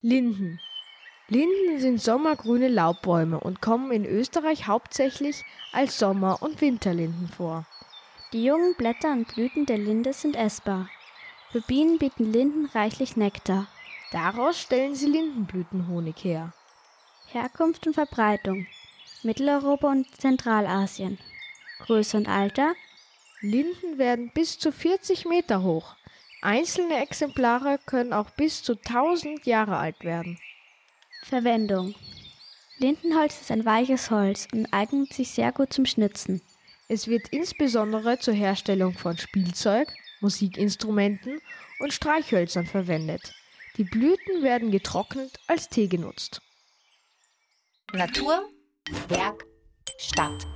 Linden. Linden sind sommergrüne Laubbäume und kommen in Österreich hauptsächlich als Sommer- und Winterlinden vor. Die jungen Blätter und Blüten der Linde sind essbar. Für Bienen bieten Linden reichlich Nektar. Daraus stellen sie Lindenblütenhonig her. Herkunft und Verbreitung Mitteleuropa und Zentralasien. Größe und Alter Linden werden bis zu 40 Meter hoch. Einzelne Exemplare können auch bis zu 1000 Jahre alt werden. Verwendung Lindenholz ist ein weiches Holz und eignet sich sehr gut zum Schnitzen. Es wird insbesondere zur Herstellung von Spielzeug, Musikinstrumenten und Streichhölzern verwendet. Die Blüten werden getrocknet als Tee genutzt. Natur, Berg, Stadt.